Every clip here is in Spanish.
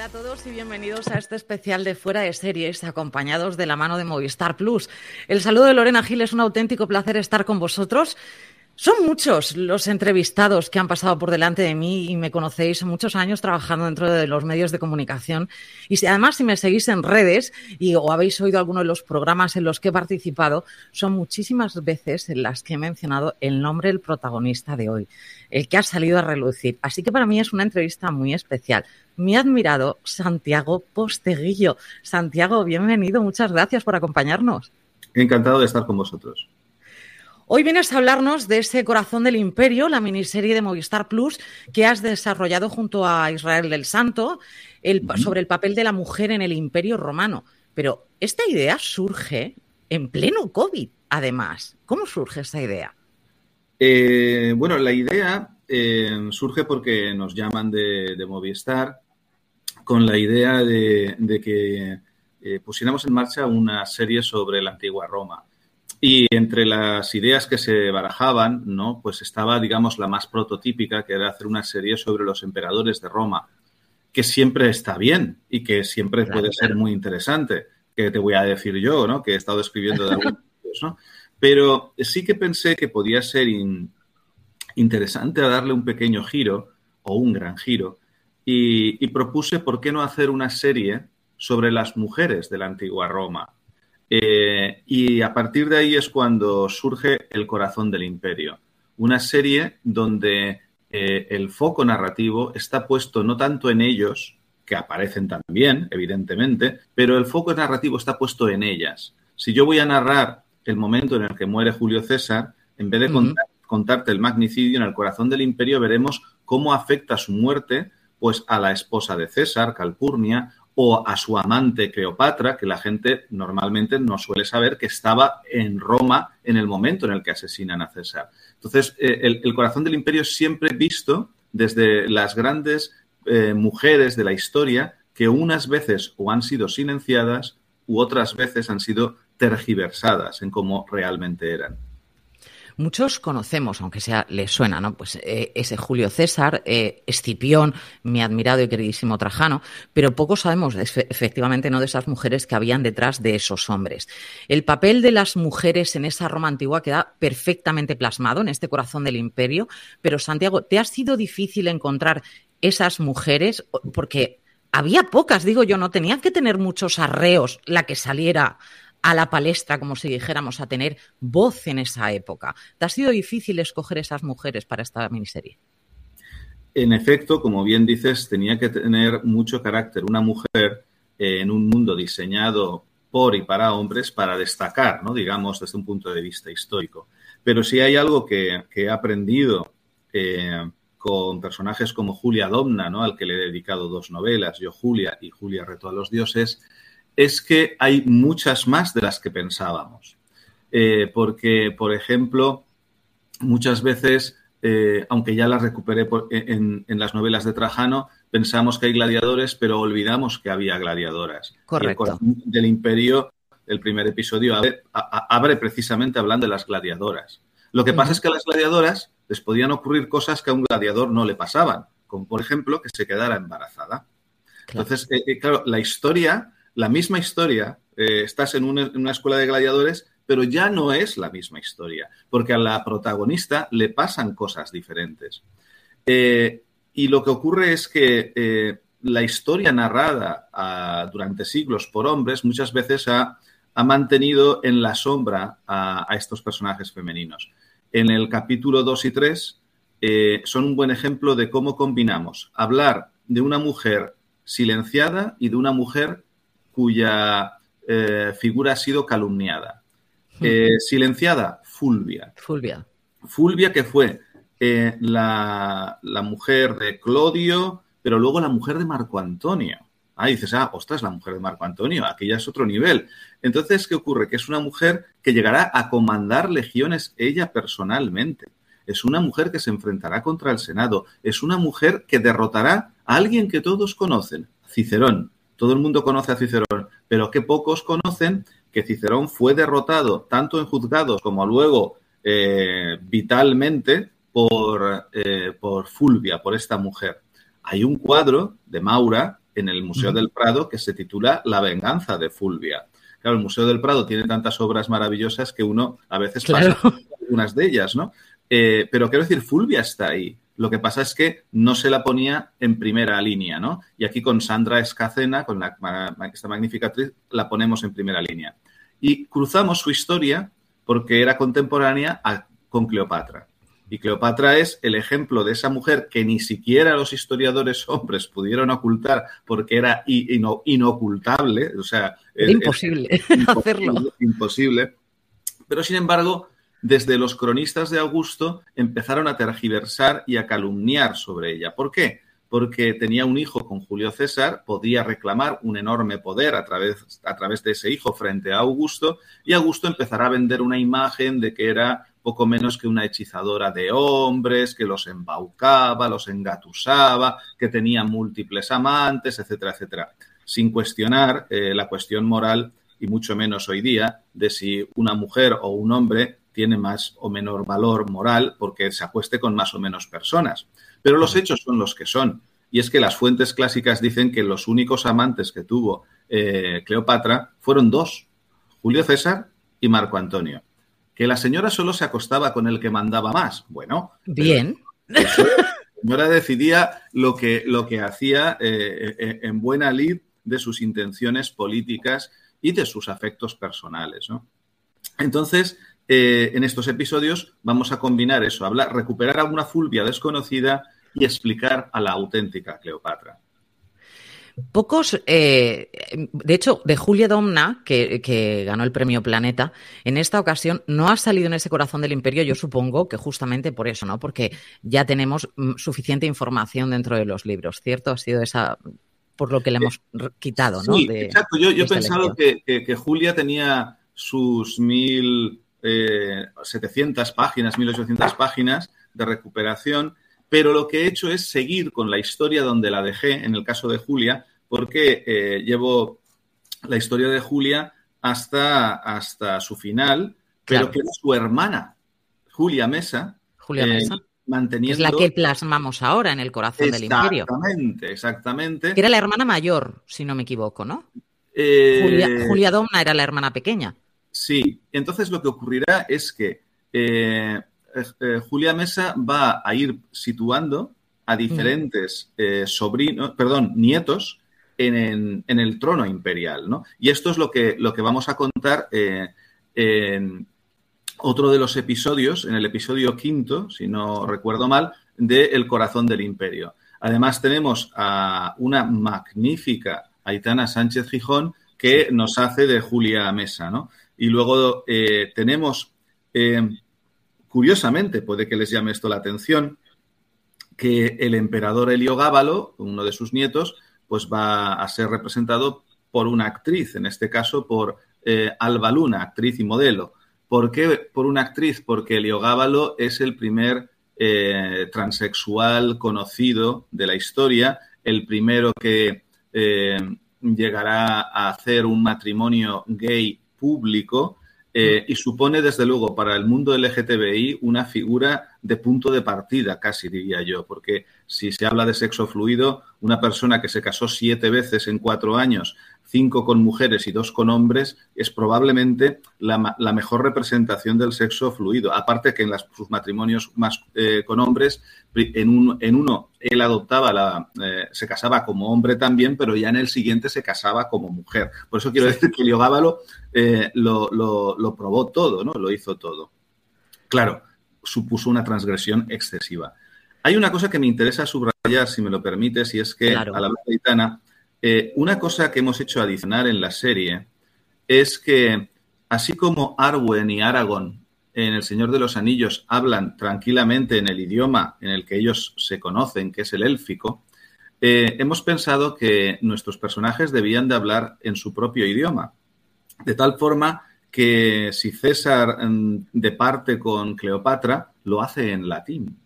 Hola a todos y bienvenidos a este especial de Fuera de Series, acompañados de la mano de Movistar Plus. El saludo de Lorena Gil es un auténtico placer estar con vosotros. Son muchos los entrevistados que han pasado por delante de mí y me conocéis muchos años trabajando dentro de los medios de comunicación. Y si además si me seguís en redes y o habéis oído alguno de los programas en los que he participado, son muchísimas veces en las que he mencionado el nombre del protagonista de hoy, el que ha salido a relucir. Así que para mí es una entrevista muy especial. Mi admirado Santiago Posteguillo. Santiago, bienvenido, muchas gracias por acompañarnos. Encantado de estar con vosotros. Hoy vienes a hablarnos de ese Corazón del Imperio, la miniserie de Movistar Plus que has desarrollado junto a Israel del Santo el, sobre el papel de la mujer en el Imperio Romano. Pero esta idea surge en pleno COVID, además. ¿Cómo surge esta idea? Eh, bueno, la idea eh, surge porque nos llaman de, de Movistar con la idea de, de que eh, pusiéramos en marcha una serie sobre la antigua Roma. Y entre las ideas que se barajaban, ¿no? Pues estaba, digamos, la más prototípica, que era hacer una serie sobre los emperadores de Roma, que siempre está bien y que siempre Claro, puede ser muy interesante, que te voy a decir yo, ¿no? Que he estado escribiendo de algunos, ¿no? Pero sí que pensé que podía ser in- interesante darle un pequeño giro o un gran giro y, y propuse por qué no hacer una serie sobre las mujeres de la antigua Roma. Eh, y a partir de ahí es cuando surge El corazón del imperio, una serie donde eh, el foco narrativo está puesto no tanto en ellos, que aparecen también, evidentemente, pero el foco narrativo está puesto en ellas. Si yo voy a narrar el momento en el que muere Julio César, en vez de contar- contarte el magnicidio en el corazón del imperio, veremos cómo afecta su muerte pues, a la esposa de César, Calpurnia, o a su amante Cleopatra, que la gente normalmente no suele saber que estaba en Roma en el momento en el que asesinan a César. Entonces, eh, el, corazón del imperio es siempre visto desde las grandes eh, mujeres de la historia que unas veces o han sido silenciadas u otras veces han sido tergiversadas en cómo realmente eran. Muchos conocemos, aunque sea les suena, ¿no? Pues eh, ese Julio César, eh, Escipión, mi admirado y queridísimo Trajano, pero poco sabemos efe- efectivamente no de esas mujeres que habían detrás de esos hombres. El papel de las mujeres en esa Roma antigua queda perfectamente plasmado en este corazón del imperio, pero Santiago, ¿te ha sido difícil encontrar esas mujeres? Porque había pocas, digo yo, no tenían que tener muchos arreos la que saliera a la palestra, como si dijéramos, a tener voz en esa época. ¿Te ha sido difícil escoger esas mujeres para esta miniserie? En efecto, como bien dices, tenía que tener mucho carácter una mujer eh, en un mundo diseñado por y para hombres para destacar, ¿no? digamos, desde un punto de vista histórico. Pero si hay algo que, he aprendido eh, con personajes como Julia Domna, ¿no? al que le he dedicado dos novelas, Yo Julia y Julia Reto a los Dioses, es que hay muchas más de las que pensábamos. Eh, porque, por ejemplo, muchas veces, eh, aunque ya las recuperé por- en, en las novelas de Trajano, pensamos que hay gladiadores, pero olvidamos que había gladiadoras. Correcto. del imperio, el primer episodio abre, precisamente hablando de las gladiadoras. Lo que pasa es que a las gladiadoras les podían ocurrir cosas que a un gladiador no le pasaban, como por ejemplo que se quedara embarazada. Entonces, eh, claro, la historia, la misma historia, eh, estás en una, escuela de gladiadores, pero ya no es la misma historia, porque a la protagonista le pasan cosas diferentes. y lo que ocurre es que la historia narrada ah, durante siglos por hombres muchas veces ha, mantenido en la sombra a, estos personajes femeninos. En el capítulo 2 y 3 son un buen ejemplo de cómo combinamos hablar de una mujer silenciada y de una mujer cuya eh, figura ha sido calumniada. Eh, silenciada, Fulvia. Fulvia. Fulvia que fue eh, la, mujer de Clodio, pero luego la mujer de Marco Antonio. Ah, dices, ah, ostras, la mujer de Marco Antonio, aquí ya es otro nivel. Entonces, ¿qué ocurre? Que es una mujer que llegará a comandar legiones ella personalmente. Es una mujer que se enfrentará contra el Senado. Es una mujer que derrotará alguien que todos conocen, Cicerón. Todo el mundo conoce a Cicerón, pero que pocos conocen que Cicerón fue derrotado tanto en juzgados como luego eh, vitalmente por, eh, por Fulvia, por esta mujer. Hay un cuadro de Maura en el Museo del Prado que se titula La venganza de Fulvia. Claro, el Museo del Prado tiene tantas obras maravillosas que uno a veces pasa algunas de ellas, ¿no? Eh, pero quiero decir, Fulvia está ahí. Lo que pasa es que no se la ponía en primera línea, ¿no? Y aquí con Sandra Escacena, con la, esta magnífica actriz, la ponemos en primera línea. Y cruzamos su historia porque era contemporánea con Cleopatra. Y Cleopatra es el ejemplo de esa mujer que ni siquiera los historiadores hombres pudieron ocultar porque era inocultable, o sea... imposible hacerlo. Imposible. Pero sin embargo, desde los cronistas de Augusto empezaron a tergiversar y a calumniar sobre ella. ¿Por qué? Porque tenía un hijo con Julio César, podía reclamar un enorme poder a través, a través de ese hijo frente a Augusto, y Augusto empezará a vender una imagen de que era poco menos que una hechizadora de hombres, que los embaucaba, los engatusaba, que tenía múltiples amantes, etcétera, etcétera, sin cuestionar eh, la cuestión moral y mucho menos hoy día de si una mujer o un hombre tiene más o menor valor moral porque se acueste con más o menos personas. Pero los hechos son los que son. Y es que las fuentes clásicas dicen que los únicos amantes que tuvo eh, Cleopatra fueron dos, Julio César y Marco Antonio. Que la señora solo se acostaba con el que mandaba más. Bueno. Bien. La señora decidía lo que, lo que hacía eh, eh, en buena lid de sus intenciones políticas y de sus afectos personales. Entonces, eh, en estos episodios vamos a combinar eso, hablar, recuperar a una Fulvia desconocida y explicar a la auténtica Cleopatra. Pocos, eh, de hecho, de Julia Domna, que, ganó el premio Planeta, en esta ocasión no ha salido en ese corazón del imperio, yo supongo que justamente por eso, ¿no? Porque ya tenemos mm, suficiente información dentro de los libros, ¿cierto? Ha sido esa por lo que le hemos quitado, ¿no? Sí, exacto. Yo, he pensado que, que, Julia tenía sus mil 700 eh, páginas, 1800 páginas de recuperación, pero lo que he hecho es seguir con la historia donde la dejé, en el caso de Julia, porque eh, llevo la historia de Julia hasta, hasta su final, pero que es su hermana, Julia Mesa. Julia eh, Mesa. Manteniendo... Es la que plasmamos ahora en el corazón del imperio. Exactamente, exactamente. era la hermana mayor, si no me equivoco, ¿no? Julia, Julia Domna era la hermana pequeña. Sí, entonces lo que ocurrirá es que eh, eh, Julia Mesa va a ir situando a diferentes eh, sobrinos, perdón, nietos en, el trono imperial, ¿no? Y esto es lo que, lo que vamos a contar en otro de los episodios, en el episodio quinto, si no recuerdo mal, de El corazón del imperio. Además tenemos a una magnífica Aitana Sánchez Gijón que nos hace de Julia Mesa, ¿no? Y luego eh, tenemos, eh, curiosamente, puede que les llame esto la atención, que el emperador Heliogábalo, uno de sus nietos, pues va a ser representado por una actriz, en este caso por eh, Alba Luna, actriz y modelo. ¿Por qué por una actriz? Porque Heliogábalo es el primer transexual conocido de la historia el primero que llegará a hacer un matrimonio gay público eh, y supone, desde luego, para el mundo LGTBI una figura de punto de partida, casi diría yo, porque si se habla de sexo fluido, una persona que se casó siete veces en cuatro años cinco con mujeres y dos con hombres, es probablemente la, la mejor representación del sexo fluido. Aparte que en las, sus matrimonios más eh, con hombres, en, un, en, uno él adoptaba la, eh, se casaba como hombre también, pero ya en el siguiente se casaba como mujer. Por eso quiero decir que Liogábalo eh, lo, lo, lo probó todo, ¿no? Lo hizo todo. Claro, supuso una transgresión excesiva. Hay una cosa que me interesa subrayar, si me lo permites, y es que claro. a la gitana eh, una cosa que hemos hecho adicionar en la serie es que, así como Arwen y Aragorn en El Señor de los Anillos hablan tranquilamente en el idioma en el que ellos se conocen, que es el élfico, eh, hemos pensado que nuestros personajes debían de hablar en su propio idioma. De tal forma que si César mm, departe con Cleopatra, lo hace en latín.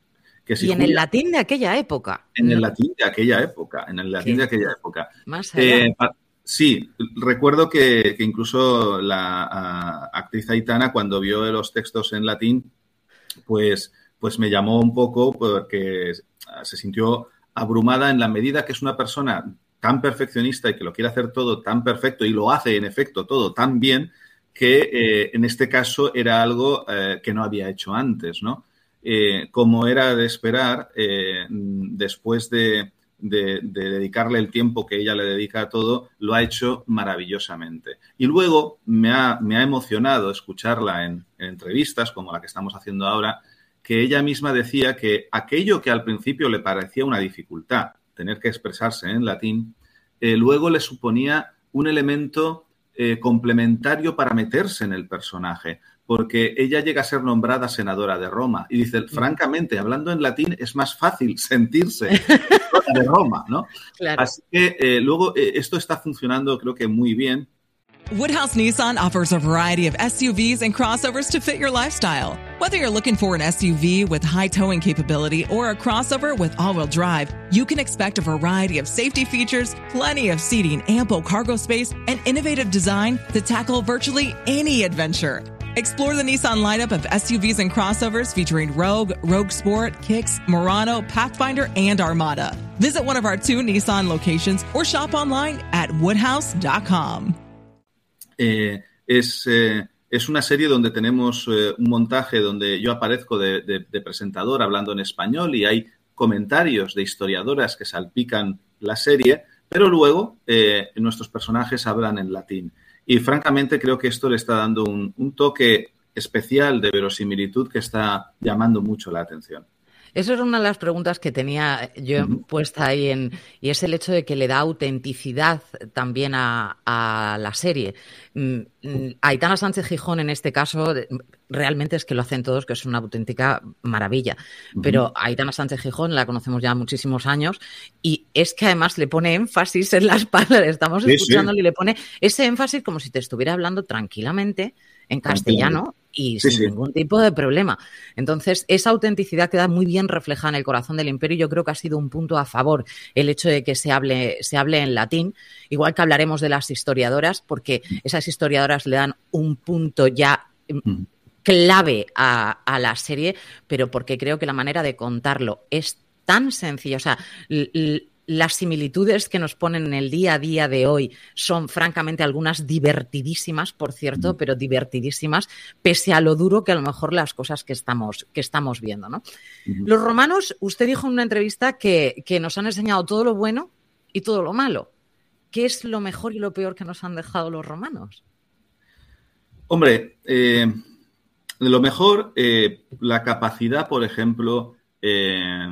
Que si y en Julia, el latín de aquella época. En el latín de aquella época, en el latín ¿Qué? de aquella época. Más allá. Eh, sí, recuerdo que, que incluso la a, actriz Aitana, cuando vio los textos en latín, pues, pues me llamó un poco porque se sintió abrumada en la medida que es una persona tan perfeccionista y que lo quiere hacer todo tan perfecto y lo hace en efecto todo tan bien que eh, en este caso era algo eh, que no había hecho antes, ¿no? Eh, como era de esperar, eh, después de, de, de, dedicarle el tiempo que ella le dedica a todo, lo ha hecho maravillosamente. Y luego me ha, emocionado escucharla en, en, entrevistas, como la que estamos haciendo ahora, que ella misma decía que aquello que al principio le parecía una dificultad, tener que expresarse en latín, eh, luego le suponía un elemento complementario para meterse en el personaje porque ella llega a ser nombrada senadora de Roma. Y dice, francamente, hablando en latín, es más fácil sentirse de Roma, ¿no? Claro. Así que eh, luego eh, esto está funcionando, creo que muy bien. Woodhouse Nissan offers a variety of SUVs and crossovers to fit your lifestyle. Whether you're looking for an SUV with high towing capability or a crossover with all wheel drive, you can expect a variety of safety features, plenty of seating, ample cargo space, and innovative design to tackle virtually any adventure. Explore the Nissan lineup of SUVs and crossovers featuring Rogue, Rogue Sport, Kicks, Murano, Pathfinder, and Armada. Visit one of our two Nissan locations or shop online at woodhouse.com. Eh, es, eh, es, una serie donde tenemos eh, un montaje donde yo aparezco de, de, de, presentador hablando en español y hay comentarios de historiadoras que salpican la serie, pero luego eh, nuestros personajes hablan en latín. Y francamente creo que esto le está dando un, toque especial de verosimilitud que está llamando mucho la atención. Eso era una de las preguntas que tenía yo puesta ahí en, y es el hecho de que le da autenticidad también a, a la serie. Mm, Aitana Sánchez Gijón, en este caso, realmente es que lo hacen todos, que es una auténtica maravilla. Pero Aitana Sánchez Gijón la conocemos ya muchísimos años y es que además le pone énfasis en las palabras. Estamos sí, escuchándole sí. y le pone ese énfasis como si te estuviera hablando tranquilamente en castellano y sí, sin sí. ningún tipo de problema. Entonces, esa autenticidad queda muy bien reflejada en el corazón del imperio yo creo que ha sido un punto a favor el hecho de que se hable, se hable en latín, igual que hablaremos de las historiadoras, porque esas historiadoras le dan un punto ya clave a, a la serie, pero porque creo que la manera de contarlo es tan sencilla, o sea, las similitudes que nos ponen en el día a día de hoy son francamente algunas divertidísimas, por cierto, mm. pero divertidísimas, pese a lo duro que a lo mejor las cosas que estamos, que estamos viendo. ¿no? Los romanos, usted dijo en una entrevista que, que nos han enseñado todo lo bueno y todo lo malo. ¿Qué es lo mejor y lo peor que nos han dejado los romanos? Hombre, eh, lo mejor, eh, la capacidad, por ejemplo, eh,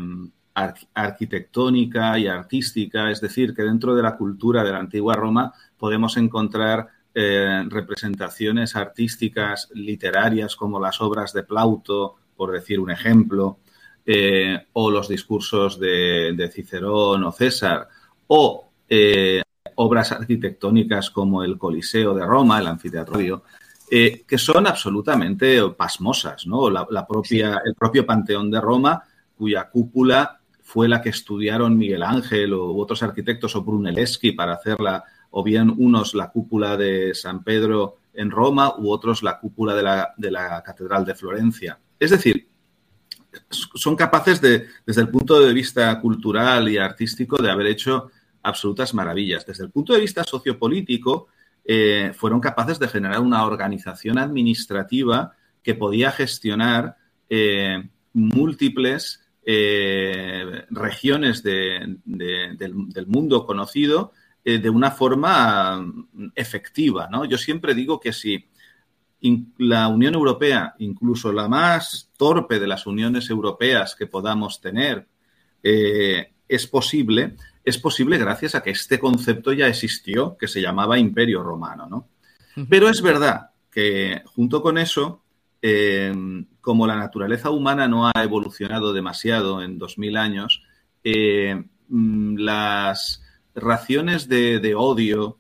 arquitectónica y artística, es decir, que dentro de la cultura de la antigua Roma podemos encontrar eh, representaciones artísticas, literarias, como las obras de Plauto, por decir un ejemplo, eh, o los discursos de, de, Cicerón o César, o eh, obras arquitectónicas como el Coliseo de Roma, el anfiteatro, eh, que son absolutamente pasmosas, ¿no? La, la propia. El propio Panteón de Roma, cuya cúpula fue la que estudiaron Miguel Ángel u otros arquitectos o Brunelleschi para hacerla, o bien unos la cúpula de San Pedro en Roma u otros la cúpula de la, de la Catedral de Florencia. Es decir, son capaces de, desde el punto de vista cultural y artístico, de haber hecho absolutas maravillas. Desde el punto de vista sociopolítico, eh, fueron capaces de generar una organización administrativa que podía gestionar eh, múltiples eh, regiones del, del, mundo conocido de una forma efectiva. ¿no? Yo siempre digo que si la Unión Europea, incluso la más torpe de las uniones europeas que podamos tener, eh, es posible, es posible gracias a que este concepto ya existió, que se llamaba Imperio Romano, ¿no? Pero es verdad que junto con eso, eh, como la naturaleza humana no ha evolucionado demasiado en 2000 años, eh, mm, las raciones de odio,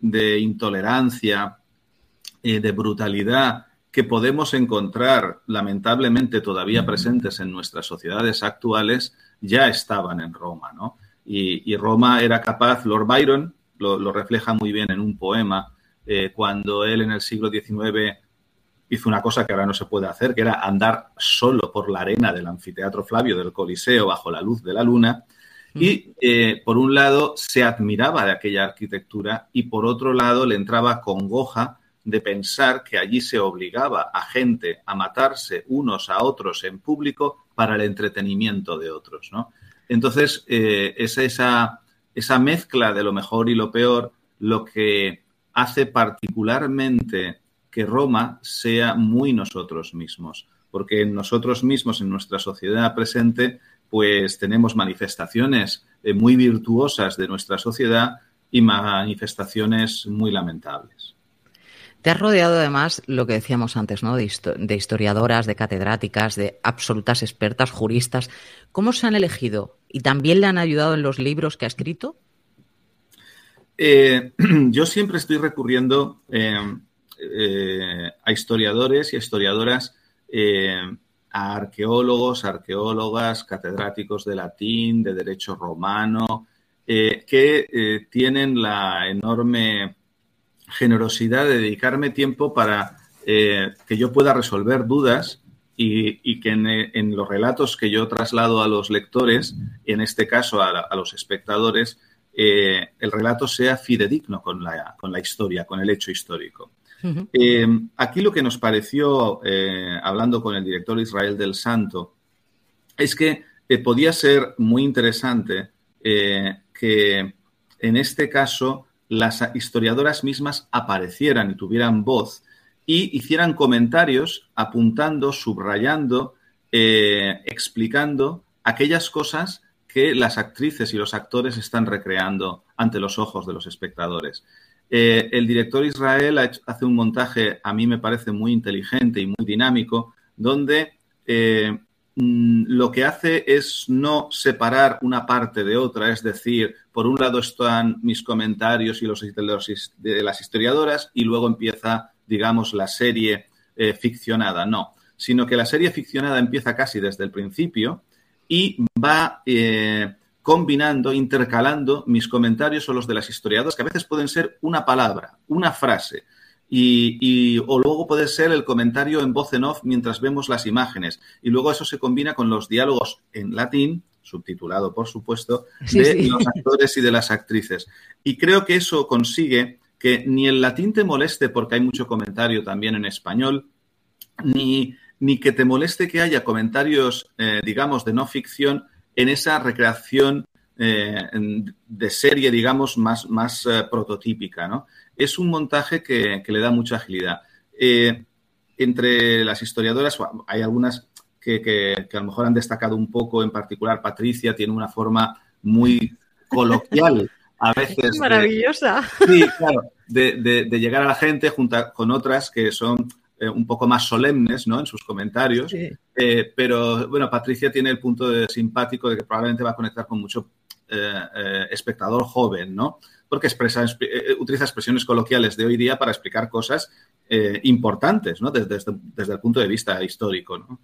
de intolerancia, eh, de brutalidad que podemos encontrar lamentablemente todavía presentes en nuestras sociedades actuales ya estaban en Roma, ¿no? Y, Roma era capaz, Lord Byron lo, refleja muy bien en un poema, cuando él en el siglo XIX hizo una cosa que ahora no se puede hacer, que era andar solo por la arena del anfiteatro Flavio del Coliseo bajo la luz de la luna. Y eh, por un lado se admiraba de aquella arquitectura y por otro lado le entraba congoja de pensar que allí se obligaba a gente a matarse unos a otros en público para el entretenimiento de otros, ¿no? Entonces, eh, es esa, esa mezcla de lo mejor y lo peor lo que hace particularmente que Roma sea muy nosotros mismos, porque nosotros mismos, en nuestra sociedad presente, pues tenemos manifestaciones eh, muy virtuosas de nuestra sociedad y manifestaciones muy lamentables. Te has rodeado además, lo que decíamos antes, ¿no? De, historiadoras, de catedráticas, de absolutas expertas, juristas. ¿Cómo se han elegido? ¿Y también le han ayudado en los libros que ha escrito? Eh, yo siempre estoy recurriendo eh, eh, a historiadores y a historiadoras, a arqueólogos, arqueólogas, catedráticos de latín, de derecho romano, que tienen la enorme generosidad de dedicarme tiempo para eh, que yo pueda resolver dudas y, que en, los relatos que yo traslado a los lectores, en este caso a, los espectadores, eh, el relato sea fidedigno con la historia, con el hecho histórico. Eh, aquí lo que nos pareció, hablando con el director Israel del Santo, es que podía ser muy interesante que en este caso las historiadoras mismas aparecieran y tuvieran voz y hicieran comentarios apuntando, subrayando, eh, explicando aquellas cosas que las actrices y los actores están recreando ante los ojos de los espectadores. Eh, el director Israel hace un montaje, a mí me parece muy inteligente y muy dinámico, donde eh, Mm, lo que hace es no separar una parte de otra, es decir, por un lado están mis comentarios y los de, las historiadoras y luego empieza, digamos, la serie eh, ficcionada, no, sino que la serie ficcionada empieza casi desde el principio y va combinando, intercalando mis comentarios o los de las historiadoras, que a veces pueden ser una palabra, una frase, y, o luego puede ser el comentario en voz en off mientras vemos las imágenes. Y luego eso se combina con los diálogos en latín, subtitulado por supuesto, de los actores y de las actrices. Y creo que eso consigue que ni el latín te moleste porque hay mucho comentario también en español, ni, ni que te moleste que haya comentarios, eh, digamos, de no ficción en esa recreación eh, de serie, digamos, más, más eh, prototípica, ¿no? es un montaje que, le da mucha agilidad. Eh, entre las historiadoras hay algunas que, a lo mejor han destacado un poco, en particular Patricia tiene una forma muy coloquial a veces. Maravillosa. sí, claro, de, llegar a la gente junto con otras que son eh, un poco más solemnes ¿no? en sus comentarios. Eh, pero bueno, Patricia tiene el punto de simpático de que probablemente va a conectar con mucho espectador joven, ¿no? porque expresa, eh, eh, utiliza expresiones coloquiales de hoy día para explicar cosas eh, importantes, ¿no? Desde, desde, el punto de vista histórico, ¿no?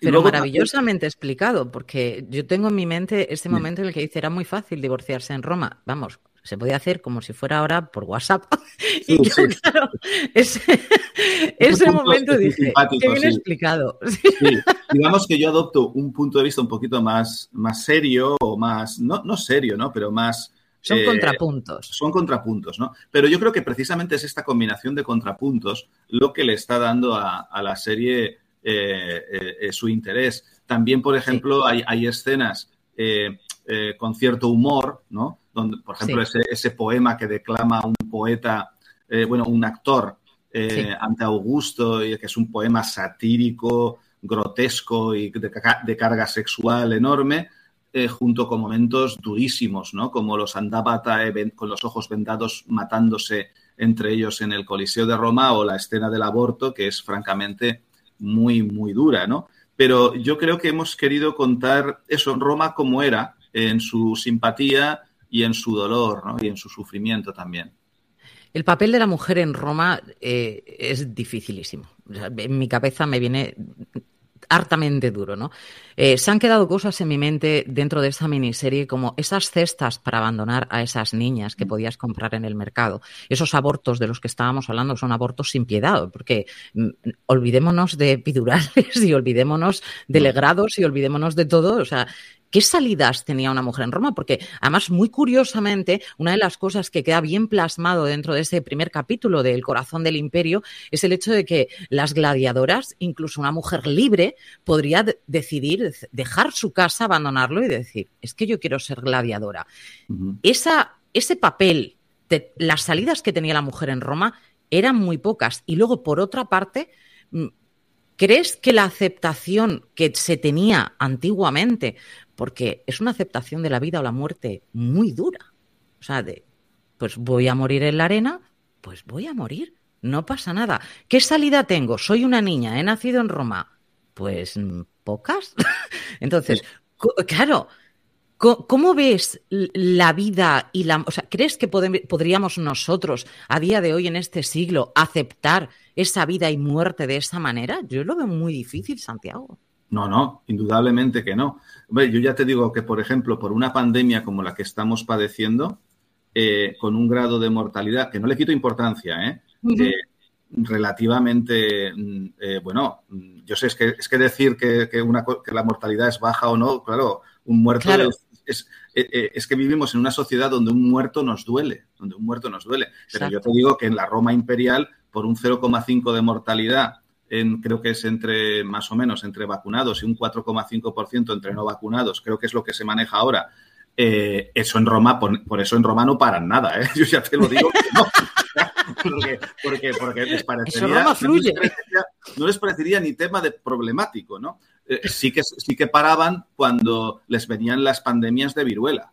Pero maravillosamente explicado, porque yo tengo en mi mente ese momento en el que dice era muy fácil divorciarse en Roma. Vamos, se podía hacer como si fuera ahora por WhatsApp. y yo, claro, ese, momento dije, qué bien explicado. Digamos que yo adopto un punto de vista un poquito más, más serio o más, no, no serio, ¿no? Pero más... Son eh, contrapuntos. Son contrapuntos, ¿no? Pero yo creo que precisamente es esta combinación de contrapuntos lo que le está dando a, la serie eh, eh, su interés. También, por ejemplo, hay, hay, escenas con cierto humor, ¿no? Por ejemplo, ese, poema que declama un poeta, eh, bueno, un actor eh, ante Augusto, que es un poema satírico, grotesco y de, carga sexual enorme, eh, junto con momentos durísimos, ¿no? Como los Andabata con los ojos vendados matándose entre ellos en el Coliseo de Roma o la escena del aborto, que es francamente muy, muy dura, ¿no? Pero yo creo que hemos querido contar eso, Roma como era, en su simpatía, y en su dolor ¿no? y en su sufrimiento también. El papel de la mujer en Roma eh, es dificilísimo. en mi cabeza me viene hartamente duro, ¿no? Eh, se han quedado cosas en mi mente dentro de esa miniserie como esas cestas para abandonar a esas niñas que podías comprar en el mercado. Esos abortos de los que estábamos hablando son abortos sin piedad, porque mm, olvidémonos de epidurales y olvidémonos de legrados y olvidémonos de todo. O sea, ¿Qué salidas tenía una mujer en Roma? Porque además, muy curiosamente, una de las cosas que queda bien plasmado dentro de ese primer capítulo del corazón del imperio es el hecho de que las gladiadoras, incluso una mujer libre, podría decidir dejar su casa, abandonarlo y decir, es que yo quiero ser gladiadora. Esa, ese papel, de, las salidas que tenía la mujer en Roma eran muy pocas. Y luego, por otra parte, mm, ¿Crees que la aceptación que se tenía antiguamente porque es una aceptación de la vida o la muerte muy dura. O sea, de, pues voy a morir en la arena, pues voy a morir, no pasa nada. ¿Qué salida tengo? Soy una niña, he nacido en Roma. Pues mm, pocas. Entonces, claro, ¿cómo ves la vida y la... O sea, ¿crees que podríamos nosotros, a día de hoy, en este siglo, aceptar esa vida y muerte de esa manera? Yo lo veo muy difícil, Santiago. No, no, indudablemente que no. yo ya te digo que, por ejemplo, por una pandemia como la que estamos padeciendo, eh, con un grado de mortalidad, que no le quito importancia, ¿eh? eh relativamente, mm, eh, bueno, yo sé, es que, es que decir que, una, que la mortalidad es baja o no, claro, un muerto Es, es, que vivimos en una sociedad donde un muerto nos duele, donde un muerto nos duele. Pero yo te digo que en la Roma imperial, por un 0,5 de mortalidad creo que es entre más o menos entre vacunados y un 4,5% entre no vacunados, creo que es lo que se maneja ahora. Eh, eso en Roma, por, eso en Roma no paran nada, ¿eh? yo ya te lo digo que no. porque, porque, les parecería, No, les parecería, ni tema de problemático, ¿no? Eh, sí, que, sí que paraban cuando les venían las pandemias de viruela.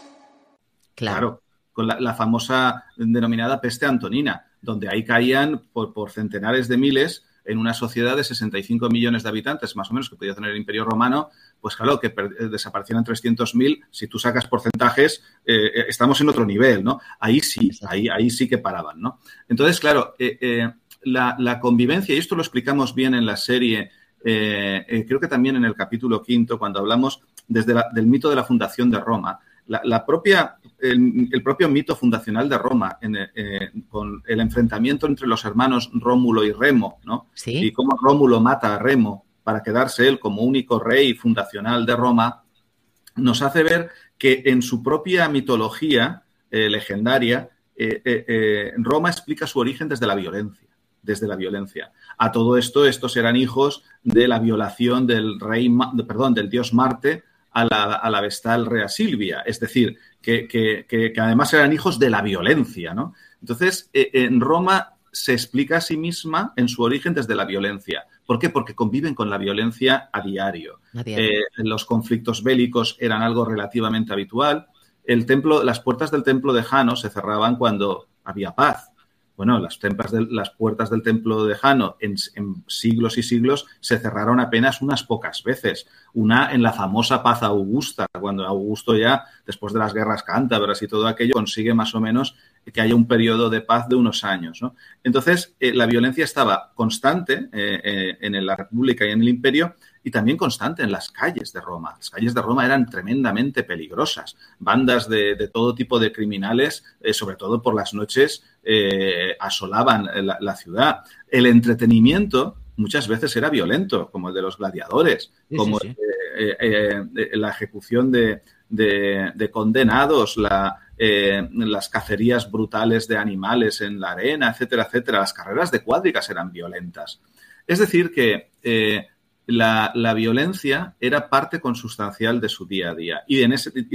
Claro, con la, famosa denominada peste antonina, donde ahí caían por, centenares de miles en una sociedad de 65 millones de habitantes, más o menos, que podía tener el Imperio Romano, pues claro, que eh, desaparecieran 300.000, si tú sacas porcentajes, eh, eh, estamos en otro nivel, ¿no? Ahí sí, ahí, ahí sí que paraban, ¿no? Entonces, claro, la, convivencia, y esto lo explicamos bien en la serie, creo que también en el capítulo quinto, cuando hablamos desde del mito de la fundación de Roma, la, propia, el, propio mito fundacional de Roma, eh, con el enfrentamiento entre los hermanos Rómulo y Remo, ¿no? Y cómo Rómulo mata a Remo para quedarse él como único rey fundacional de Roma, nos hace ver que en su propia mitología eh, legendaria, eh, Roma explica su origen desde la violencia, desde la violencia. A todo esto, estos eran hijos de la violación del rey, perdón, del dios Marte a la, a la vestal Rea Silvia, es decir, que, que, además eran hijos de la violencia, ¿no? Entonces, en Roma se explica a sí misma en su origen desde la violencia. ¿Por qué? Porque conviven con la violencia a diario. Eh, los conflictos bélicos eran algo relativamente habitual. El templo, las puertas del templo de Jano se cerraban cuando había paz. Bueno, las, las puertas del templo de Jano en, siglos y siglos se cerraron apenas unas pocas veces. Una en la famosa paz augusta, cuando Augusto ya, después de las guerras cántabras y todo aquello, consigue más o menos que haya un periodo de paz de unos años. Entonces, eh, la violencia estaba constante eh, eh, en la República y en el Imperio y también constante en las calles de Roma. Las calles de Roma eran tremendamente peligrosas. Bandas de, todo tipo de criminales, sobre todo por las noches, asolaban la, ciudad. El entretenimiento muchas veces era violento, como el de los gladiadores, como la ejecución de, de condenados, la, eh, las cacerías brutales de animales en la arena, etcétera, etcétera. Las carreras de cuádricas eran violentas. Es decir, que eh, la, violencia era parte consustancial de su día a día. Y,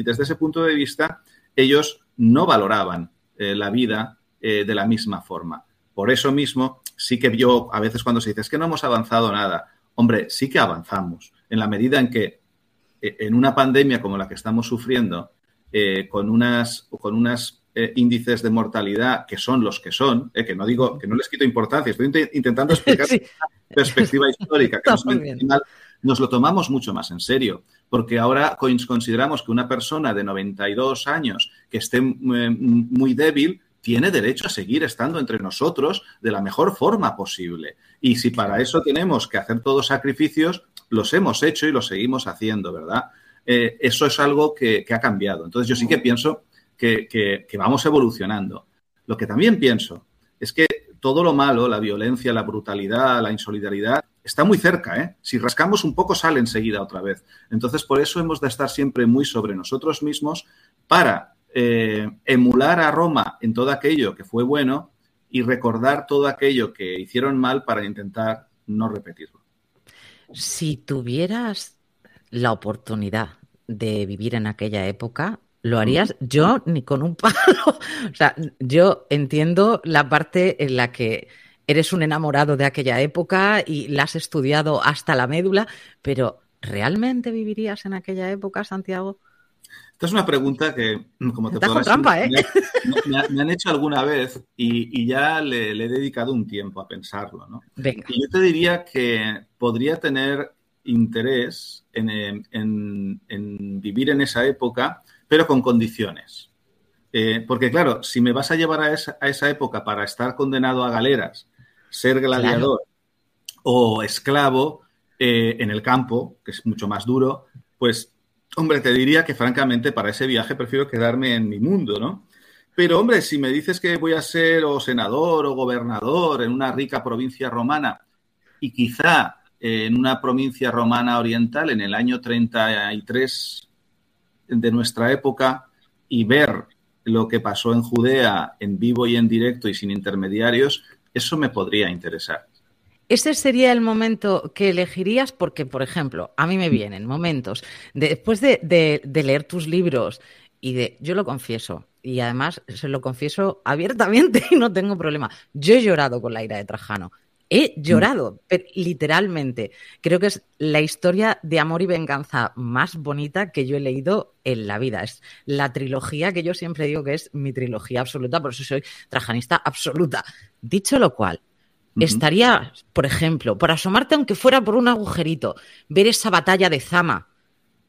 desde ese punto de vista, ellos no valoraban eh, la vida de la misma forma. Por eso mismo, sí que yo, a veces cuando se dice es que no hemos avanzado nada, hombre, sí que avanzamos, en la medida en que en una pandemia como la que estamos sufriendo, eh, con unas, con unas eh, índices de mortalidad que son los que son, eh, que no digo, que no les quito importancia, estoy intentando explicar una perspectiva histórica, que nos, lo tomamos mucho más en serio, porque ahora consideramos que una persona de 92 años que esté muy débil tiene derecho a seguir estando entre nosotros de la mejor forma posible. Y si para eso tenemos que hacer todos sacrificios, los hemos hecho y los seguimos haciendo, ¿verdad? Eh, eso es algo que, ha cambiado. Entonces yo sí que pienso que, vamos evolucionando. Lo que también pienso es que todo lo malo, la violencia, la brutalidad, la insolidaridad, está muy cerca. ¿eh? Si rascamos un poco, sale enseguida otra vez. Entonces, por eso hemos de estar siempre muy sobre nosotros mismos para eh, emular a Roma en todo aquello que fue bueno y recordar todo aquello que hicieron mal para intentar no repetirlo. Si tuvieras la oportunidad de vivir en aquella época, ¿lo harías? Yo ni con un palo. o sea, yo entiendo la parte en la que eres un enamorado de aquella época y la has estudiado hasta la médula, pero ¿realmente vivirías en aquella época, Santiago? Esta es una pregunta que, como te puedo trampa, ¿eh? me, han hecho alguna vez y, ya le, he dedicado un tiempo a pensarlo. ¿no? Y yo te diría que podría tener interés en, vivir en esa época, pero con condiciones. Eh, porque claro, si me vas a llevar a esa, época para estar condenado a galeras, ser gladiador o esclavo eh, en el campo, que es mucho más duro, pues, hombre, te diría que francamente para ese viaje prefiero quedarme en mi mundo, ¿no? Pero, hombre, si me dices que voy a ser o senador o gobernador en una rica provincia romana y quizá en una provincia romana oriental en el año 33 de nuestra época y ver lo que pasó en Judea en vivo y en directo y sin intermediarios, eso me podría interesar. Ese sería el momento que elegirías porque, por ejemplo, a mí me vienen momentos, después de, de leer tus libros y de, yo lo confieso, y además se lo confieso abiertamente y no tengo problema, yo he llorado con la ira de Trajano. He mm. llorado, literalmente. Creo que es la historia de amor y venganza más bonita que yo he leído en la vida. Es la trilogía que yo siempre digo que es mi trilogía absoluta, por eso soy trajanista absoluta. Dicho lo cual, estaría, por ejemplo, por asomarte aunque fuera por un agujerito, ver esa batalla de Zama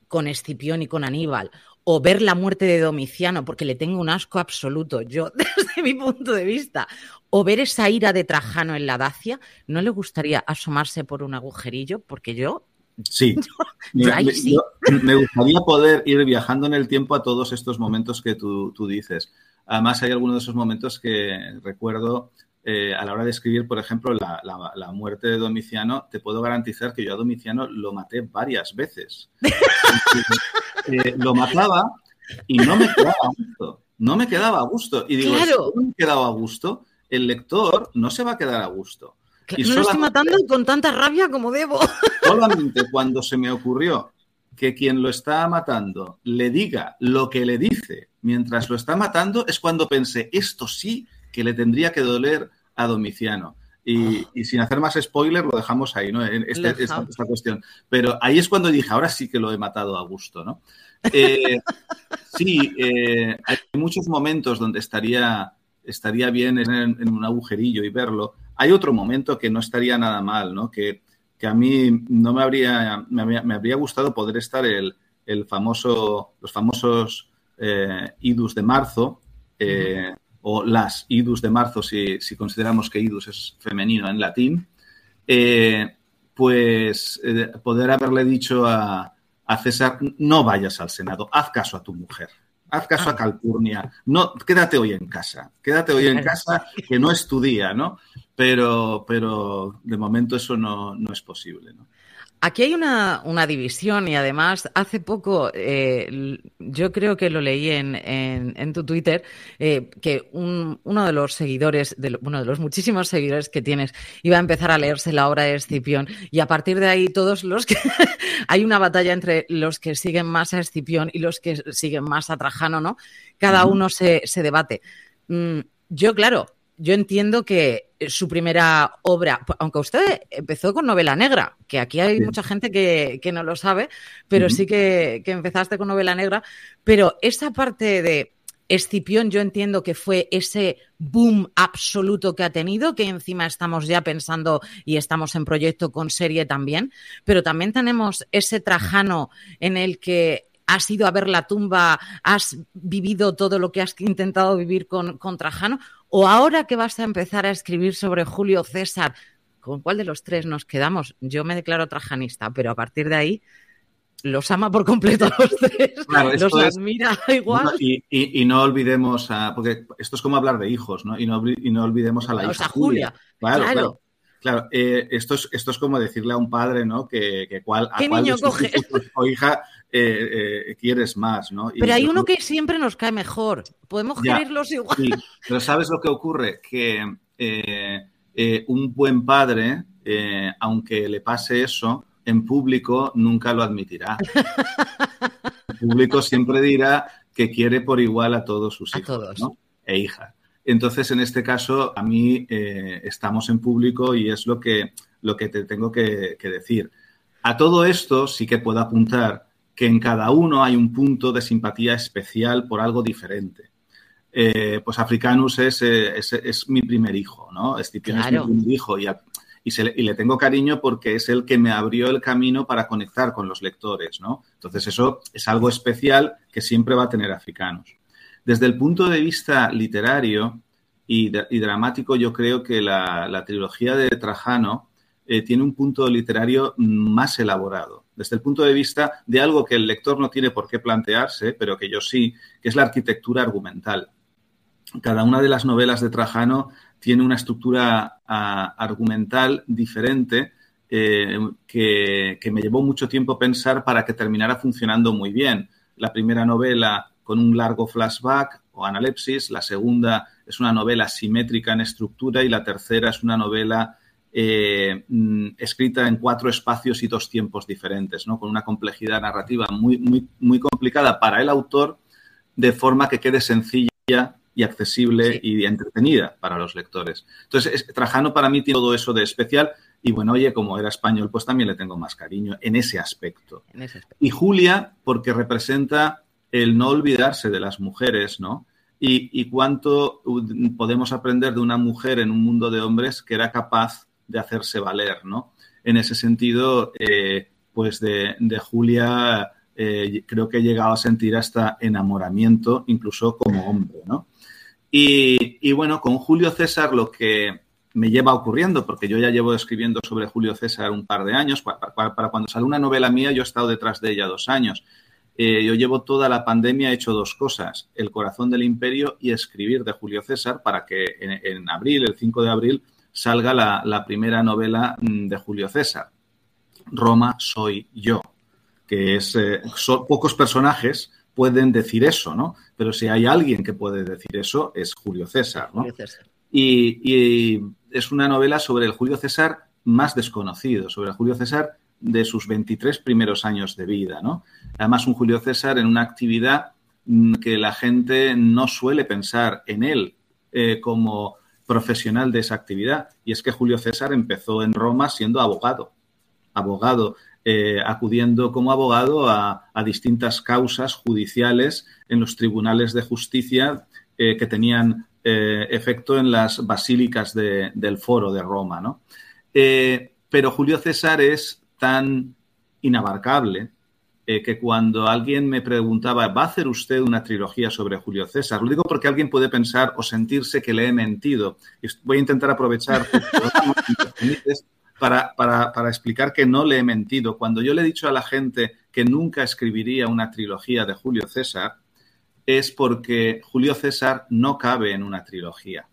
con Escipión y con Aníbal, o ver la muerte de Domiciano, porque le tengo un asco absoluto, yo, desde mi punto de vista, o ver esa ira de Trajano en la Dacia, ¿no le gustaría asomarse por un agujerillo? Porque yo... Sí, me, gustaría poder ir viajando en el tiempo a todos estos momentos que tú, dices. Además, hay algunos de esos momentos que recuerdo eh, a la hora de escribir, por ejemplo, la, muerte de Domiciano, te puedo garantizar que yo a Domiciano lo maté varias veces. Eh, lo mataba y no me quedaba a gusto. No me quedaba a gusto. Y digo, si no me quedaba a gusto, el lector no se va a quedar a gusto. Y no lo estoy matando con tanta rabia como debo. Solamente cuando se me ocurrió que quien lo está matando le diga lo que le dice mientras lo está matando, es cuando pensé, esto sí que le tendría que doler a Domiciano. Y, ah. sin hacer más spoiler, lo dejamos ahí, ¿no? Este, esta, cuestión. Pero ahí es cuando dije, ahora sí que lo he matado a gusto, ¿no? Eh, sí, eh, hay muchos momentos donde estaría, estaría bien en, en, un agujerillo y verlo. Hay otro momento que no estaría nada mal, ¿no? Que que a mí no me habría, me habría, gustado poder estar el, el famoso, los famosos eh, idus de marzo, eh, o las idus de marzo, si, si, consideramos que idus es femenino en latín, eh, pues poder haberle dicho a, a, César, no vayas al Senado, haz caso a tu mujer. Haz caso a ah. Calpurnia. No, quédate hoy en casa. Quédate hoy en casa, que no es tu día, ¿no? pero, pero de momento eso no, no es posible. ¿no? Aquí hay una, una, división y además hace poco, eh, yo creo que lo leí en, en, tu Twitter, eh, que un, uno de los seguidores, de uno de los muchísimos seguidores que tienes, iba a empezar a leerse la obra de Escipión y a partir de ahí todos los que... hay una batalla entre los que siguen más a Escipión y los que siguen más a Trajano, ¿no? Cada uno se, se debate. Mm, yo, claro, yo entiendo que su primera obra, aunque usted empezó con novela negra, que aquí hay mucha gente que, no lo sabe, pero sí que, empezaste con novela negra, pero esa parte de Escipión yo entiendo que fue ese boom absoluto que ha tenido, que encima estamos ya pensando y estamos en proyecto con serie también, pero también tenemos ese Trajano en el que has ido a ver la tumba, has vivido todo lo que has intentado vivir con, con Trajano, o ahora que vas a empezar a escribir sobre Julio César, ¿con cuál de los tres nos quedamos? Yo me declaro trajanista, pero a partir de ahí los ama por completo a los tres, los admira igual. Y, no olvidemos, porque esto es como hablar de hijos, ¿no? Y no, olvidemos a la hija Julia. Claro, claro. Eh, esto, es, esto es como decirle a un padre, ¿no? Que, cuál, a cuál de sus o hija eh, eh, quieres más, ¿no? pero hay uno que siempre nos cae mejor. Podemos quererlos igual. pero ¿sabes lo que ocurre? Que eh, un buen padre, aunque le pase eso, en público nunca lo admitirá. En público siempre dirá que quiere por igual a todos sus hijos e hijas. Entonces, en este caso, a mí estamos en público y es lo que, lo que te tengo que, que decir. A todo esto sí que puedo apuntar que en cada uno hay un punto de simpatía especial por algo diferente. Eh, pues Africanus es, eh, es, es, mi primer hijo, ¿no? Escipión es mi primer hijo y, y, le tengo cariño porque es el que me abrió el camino para conectar con los lectores, ¿no? Entonces eso es algo especial que siempre va a tener Africanus. Desde el punto de vista literario y, dramático, yo creo que la, la trilogía de Trajano eh, tiene un punto literario más elaborado desde el punto de vista de algo que el lector no tiene por qué plantearse, pero que yo sí, que es la arquitectura argumental. Cada una de las novelas de Trajano tiene una estructura ah, argumental diferente eh, que, me llevó mucho tiempo pensar para que terminara funcionando muy bien. La primera novela con un largo flashback o analepsis, la segunda es una novela simétrica en estructura y la tercera es una novela eh, mm, escrita en cuatro espacios y dos tiempos diferentes, ¿no? con una complejidad narrativa muy, muy, muy complicada para el autor, de forma que quede sencilla y accesible y entretenida para los lectores. Entonces, Trajano para mí tiene todo eso de especial y bueno, oye, como era español, pues también le tengo más cariño en ese aspecto. En ese aspecto. Y Julia, porque representa el no olvidarse de las mujeres, ¿no? Y, y, cuánto podemos aprender de una mujer en un mundo de hombres que era capaz de hacerse valer, ¿no? En ese sentido, eh, pues de, Julia eh, creo que he llegado a sentir hasta enamoramiento, incluso como hombre, ¿no? Y, bueno, con Julio César lo que me lleva ocurriendo, porque yo ya llevo escribiendo sobre Julio César un par de años, para, cuando sale una novela mía yo he estado detrás de ella dos años. eh, yo llevo toda la pandemia hecho dos cosas, El corazón del imperio y escribir de Julio César para que en, abril, el 5 de abril, salga la, primera novela mm, de Julio César, Roma soy yo, que es, eh, son, pocos personajes pueden decir eso, ¿no? Pero si hay alguien que puede decir eso, es Julio César, ¿no? Y, es una novela sobre el Julio César más desconocido, sobre el Julio César de sus 23 primeros años de vida, ¿no? Además, un Julio César en una actividad mm, que la gente no suele pensar en él eh, como profesional de esa actividad. Y es que Julio César empezó en Roma siendo abogado, abogado, eh, acudiendo como abogado a, distintas causas judiciales en los tribunales de justicia eh, que tenían efecto en las basílicas del foro de Roma, ¿no? pero Julio César es tan inabarcable eh, que cuando alguien me preguntaba, ¿va a hacer usted una trilogía sobre Julio César? Lo digo porque alguien puede pensar o sentirse que le he mentido. Voy a intentar aprovechar para, para, para explicar que no le he mentido. Cuando yo le he dicho a la gente que nunca escribiría una trilogía de Julio César, es porque Julio César no cabe en una trilogía.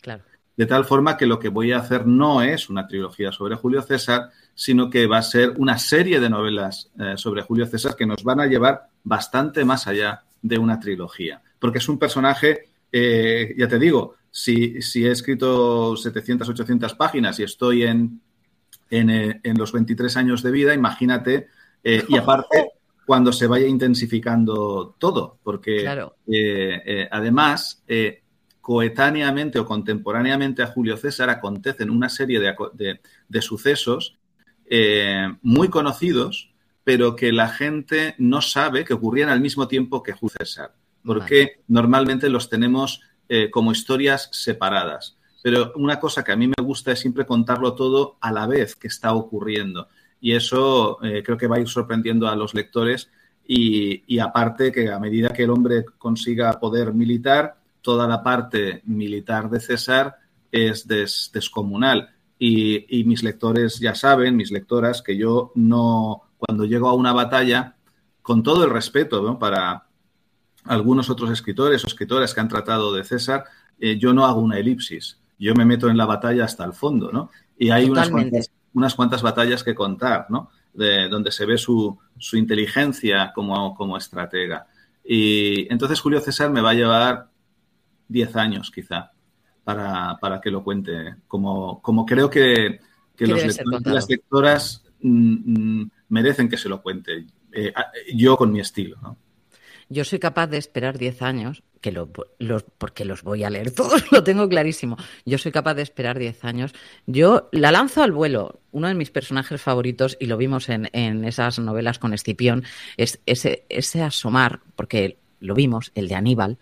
Claro. De tal forma que lo que voy a hacer no es una trilogía sobre Julio César, sino que va a ser una serie de novelas eh, sobre Julio César que nos van a llevar bastante más allá de una trilogía. Porque es un personaje, eh, ya te digo, si, he escrito 700, 800 páginas y estoy en, en, eh, los 23 años de vida, imagínate, y aparte cuando se vaya intensificando todo, porque además coetáneamente o contemporáneamente a Julio César acontecen una serie de, sucesos eh, muy conocidos, pero que la gente no sabe que ocurrían al mismo tiempo que Julio César, porque normalmente los tenemos eh, como historias separadas. Pero una cosa que a mí me gusta es siempre contarlo todo a la vez que está ocurriendo. Y eso eh, creo que va a ir sorprendiendo a los lectores. y aparte que a medida que el hombre consiga poder militar, toda la parte militar de César es descomunal. Y, mis lectores ya saben, mis lectoras, que yo no, cuando llego a una batalla, con todo el respeto para algunos otros escritores o escritoras que han tratado de César, eh, yo no hago una elipsis. Yo me meto en la batalla hasta el fondo, ¿no? Y hay unas cuantas, unas cuantas, batallas que contar, ¿no? De, donde se ve su, su inteligencia como, como estratega. Y entonces Julio César me va a llevar 10 años quizá para, para, que lo cuente, como, como creo que, que los lectores y las lectoras mm, mm, merecen que se lo cuente, eh, yo con mi estilo. ¿no? Yo soy capaz de esperar 10 años, que lo, porque los voy a leer todos, lo tengo clarísimo. Yo soy capaz de esperar 10 años. Yo la lanzo al vuelo. Uno de mis personajes favoritos, y lo vimos en, en esas novelas con Escipión, es ese, ese asomar, porque lo vimos, el de Aníbal,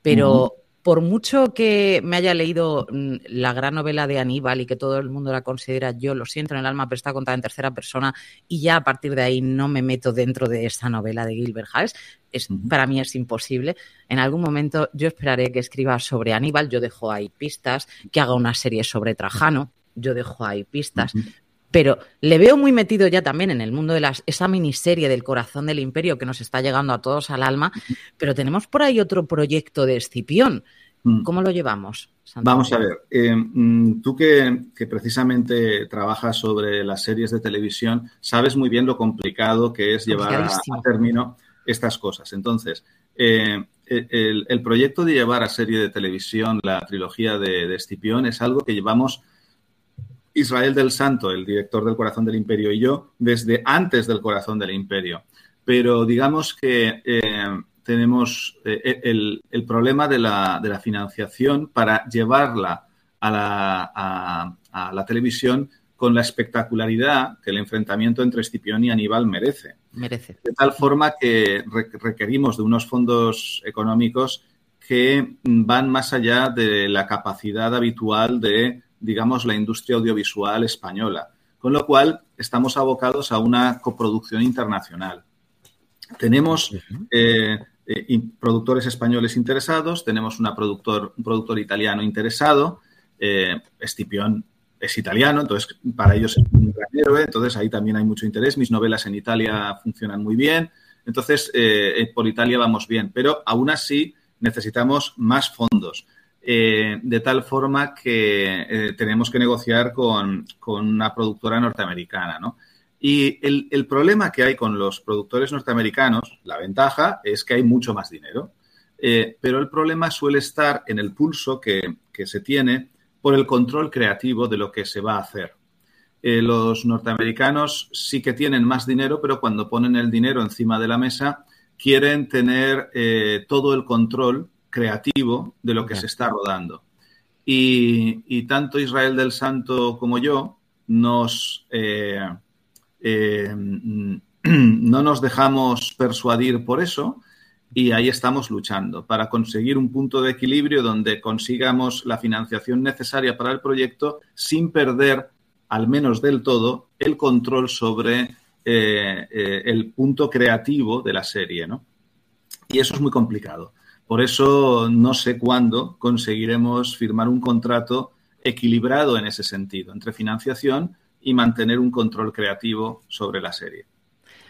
pero por mucho que me haya leído mm, la gran novela de Aníbal y que todo el mundo la considera, yo lo siento en el alma, pero está contada en tercera persona y ya a partir de ahí no me meto dentro de esta novela de Gilbert Hales. Es, Para mí es imposible. En algún momento yo esperaré que escriba sobre Aníbal, yo dejo ahí pistas, que haga una serie sobre Trajano, yo dejo ahí pistas, pero le veo muy metido ya también en el mundo de las, esa miniserie del corazón del imperio que nos está llegando a todos al alma, pero tenemos por ahí otro proyecto de Escipión. Mm. ¿Cómo lo llevamos? Vamos a ver, eh, mm, tú que, precisamente trabajas sobre las series de televisión, sabes muy bien lo complicado que es llevar a, término estas cosas. Entonces, eh, el, proyecto de llevar a serie de televisión la trilogía de, de Escipión es algo que llevamos Israel del Santo, el director del Corazón del Imperio, y yo desde antes del Corazón del Imperio. Pero digamos que eh, tenemos eh, el, problema de la, financiación para llevarla a la, televisión con la espectacularidad que el enfrentamiento entre Escipión y Aníbal merece. Merece. De tal forma que requerimos de unos fondos económicos que van más allá de la capacidad habitual de digamos, la industria audiovisual española, con lo cual estamos abocados a una coproducción internacional. Tenemos eh, eh, productores españoles interesados, tenemos una productor, un productor italiano interesado, eh, Estipión es italiano, entonces para ellos es un gran héroe, entonces ahí también hay mucho interés. Mis novelas en Italia funcionan muy bien. Entonces, eh, por Italia vamos bien, pero aún así necesitamos más fondos. Eh, de tal forma que eh, tenemos que negociar con, una productora norteamericana, ¿no? Y el, problema que hay con los productores norteamericanos, la ventaja es que hay mucho más dinero, eh, pero el problema suele estar en el pulso que, se tiene por el control creativo de lo que se va a hacer. los norteamericanos sí que tienen más dinero, pero cuando ponen el dinero encima de la mesa, quieren tener todo el control creativo de lo que se está rodando. Y, tanto Israel del Santo como yo nos, eh, eh, no nos dejamos persuadir por eso y ahí estamos luchando para conseguir un punto de equilibrio donde consigamos la financiación necesaria para el proyecto sin perder, al menos del todo, el control sobre eh, el punto creativo de la serie. ¿no? Y eso es muy complicado. Por eso no sé cuándo conseguiremos firmar un contrato equilibrado en ese sentido, entre financiación y mantener un control creativo sobre la serie.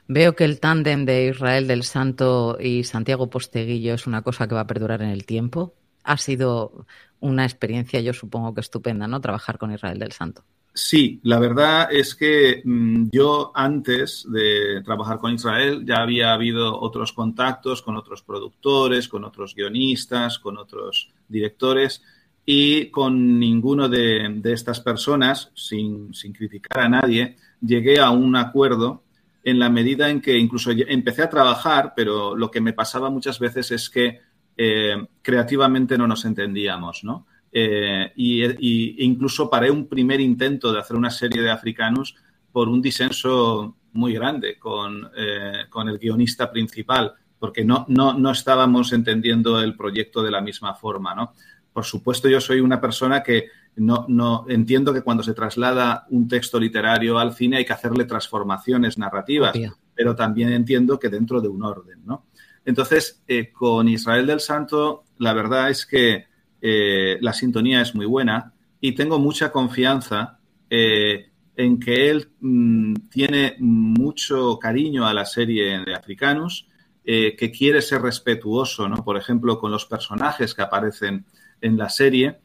Veo que el tándem de Israel del Santo y Santiago Posteguillo es una cosa que va a perdurar en el tiempo. Ha sido una experiencia, yo supongo que estupenda, ¿no? Trabajar con Israel del Santo. Sí, la verdad es que mm, yo antes de trabajar con Israel ya había habido otros contactos con otros productores, con otros guionistas, con otros directores y con ninguno de, estas personas, sin, criticar a nadie, llegué a un acuerdo en la medida en que incluso empecé a trabajar, pero lo que me pasaba muchas veces es que eh, creativamente no nos entendíamos, ¿no? Eh, y, incluso paré un primer intento de hacer una serie de africanos por un disenso muy grande con, eh, con el guionista principal, porque no, no, no, estábamos entendiendo el proyecto de la misma forma, ¿no? Por supuesto, yo soy una persona que no, no entiendo que cuando se traslada un texto literario al cine hay que hacerle transformaciones narrativas, pero también entiendo que dentro de un orden, ¿no? Entonces, eh, con Israel del Santo, la verdad es que eh, la sintonía es muy buena y tengo mucha confianza eh, en que él mm, tiene mucho cariño a la serie de Africanos, eh, que quiere ser respetuoso, ¿no? Por ejemplo, con los personajes que aparecen en la serie.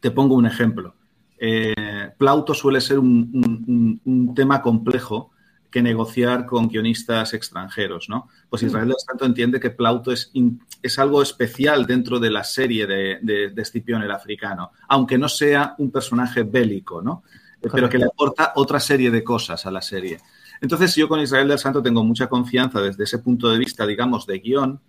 Te pongo un ejemplo. Plauto suele ser un tema complejo que negociar con guionistas extranjeros, ¿no? Pues. Israel del Santo entiende que Plauto es, es algo especial dentro de la serie de, de, Escipión el africano, aunque no sea un personaje bélico, ¿no? Pero que le aporta otra serie de cosas a la serie. Entonces yo con Israel del Santo tengo mucha confianza desde ese punto de vista, digamos, de guion,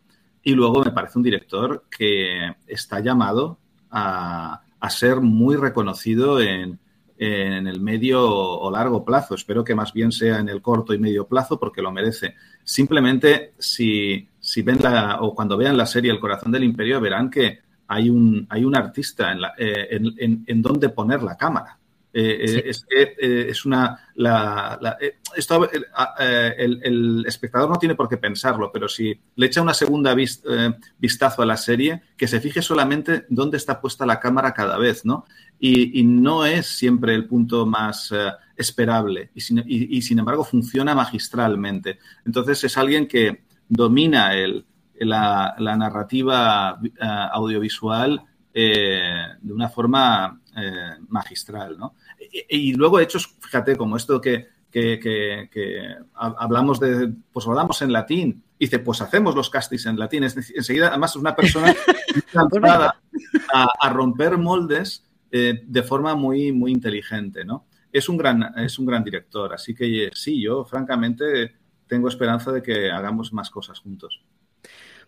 y luego me parece un director que está llamado a, a ser muy reconocido en, en el medio o largo plazo. Espero que más bien sea en el corto y medio plazo porque lo merece. Simplemente si, si ven la, o cuando vean la serie El corazón del imperio verán que hay un, hay un artista en, eh, en, en, dónde poner la cámara. Eh, eh, es es una. La, esto, el, el, espectador no tiene por qué pensarlo, pero si le echa una segunda vistazo a la serie, que se fije solamente dónde está puesta la cámara cada vez, ¿no? y, no es siempre el punto más eh, esperable y sin, embargo funciona magistralmente. Entonces es alguien que domina el, la, narrativa eh, audiovisual eh, de una forma magistral. ¿no? Y, luego hechos, fíjate, como esto que, que, hablamos de, pues hablamos en latín, dice, pues hacemos los castings en latín. Es enseguida, además es una persona lanzada a, a romper moldes eh, de forma muy, muy inteligente, ¿no? Es un, gran, es un gran director, así que sí, yo francamente tengo esperanza de que hagamos más cosas juntos.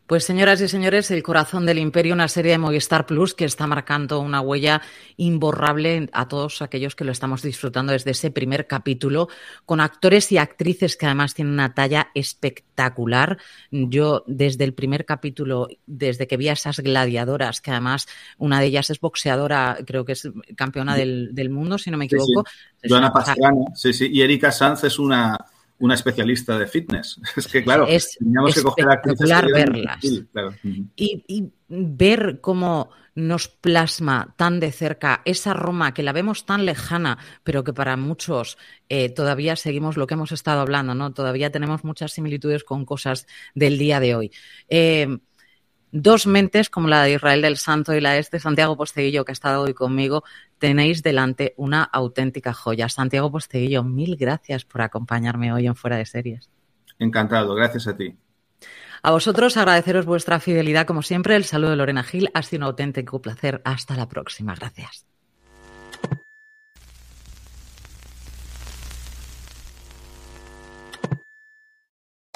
Pues señoras y señores, El corazón del imperio, una serie de Movistar Plus que está marcando una huella imborrable a todos aquellos que lo estamos disfrutando desde ese primer capítulo, con actores y actrices que además tienen una talla espectacular. Yo desde el primer capítulo, desde que vi a esas gladiadoras, que además una de ellas es boxeadora, creo que es campeona del, mundo, si no me equivoco. Sí, sí. Joana Pastrana, sí, sí, y Erika Sanz es una una especialista de fitness. Es que, claro, es teníamos que coger actrices verlas. Claro. Y, y, ver cómo nos plasma tan de cerca esa Roma que la vemos tan lejana, pero que para muchos eh, todavía seguimos lo que hemos estado hablando, ¿no? Todavía tenemos muchas similitudes con cosas del día de hoy. Eh, dos mentes como la de Israel del Santo y la de este Santiago Posteguillo que ha estado hoy conmigo, tenéis delante una auténtica joya. Santiago Posteguillo, mil gracias por acompañarme hoy en Fuera de Series. Encantado, gracias a ti. A vosotros agradeceros vuestra fidelidad como siempre. El saludo de Lorena Gil ha sido un auténtico placer. Hasta la próxima. Gracias.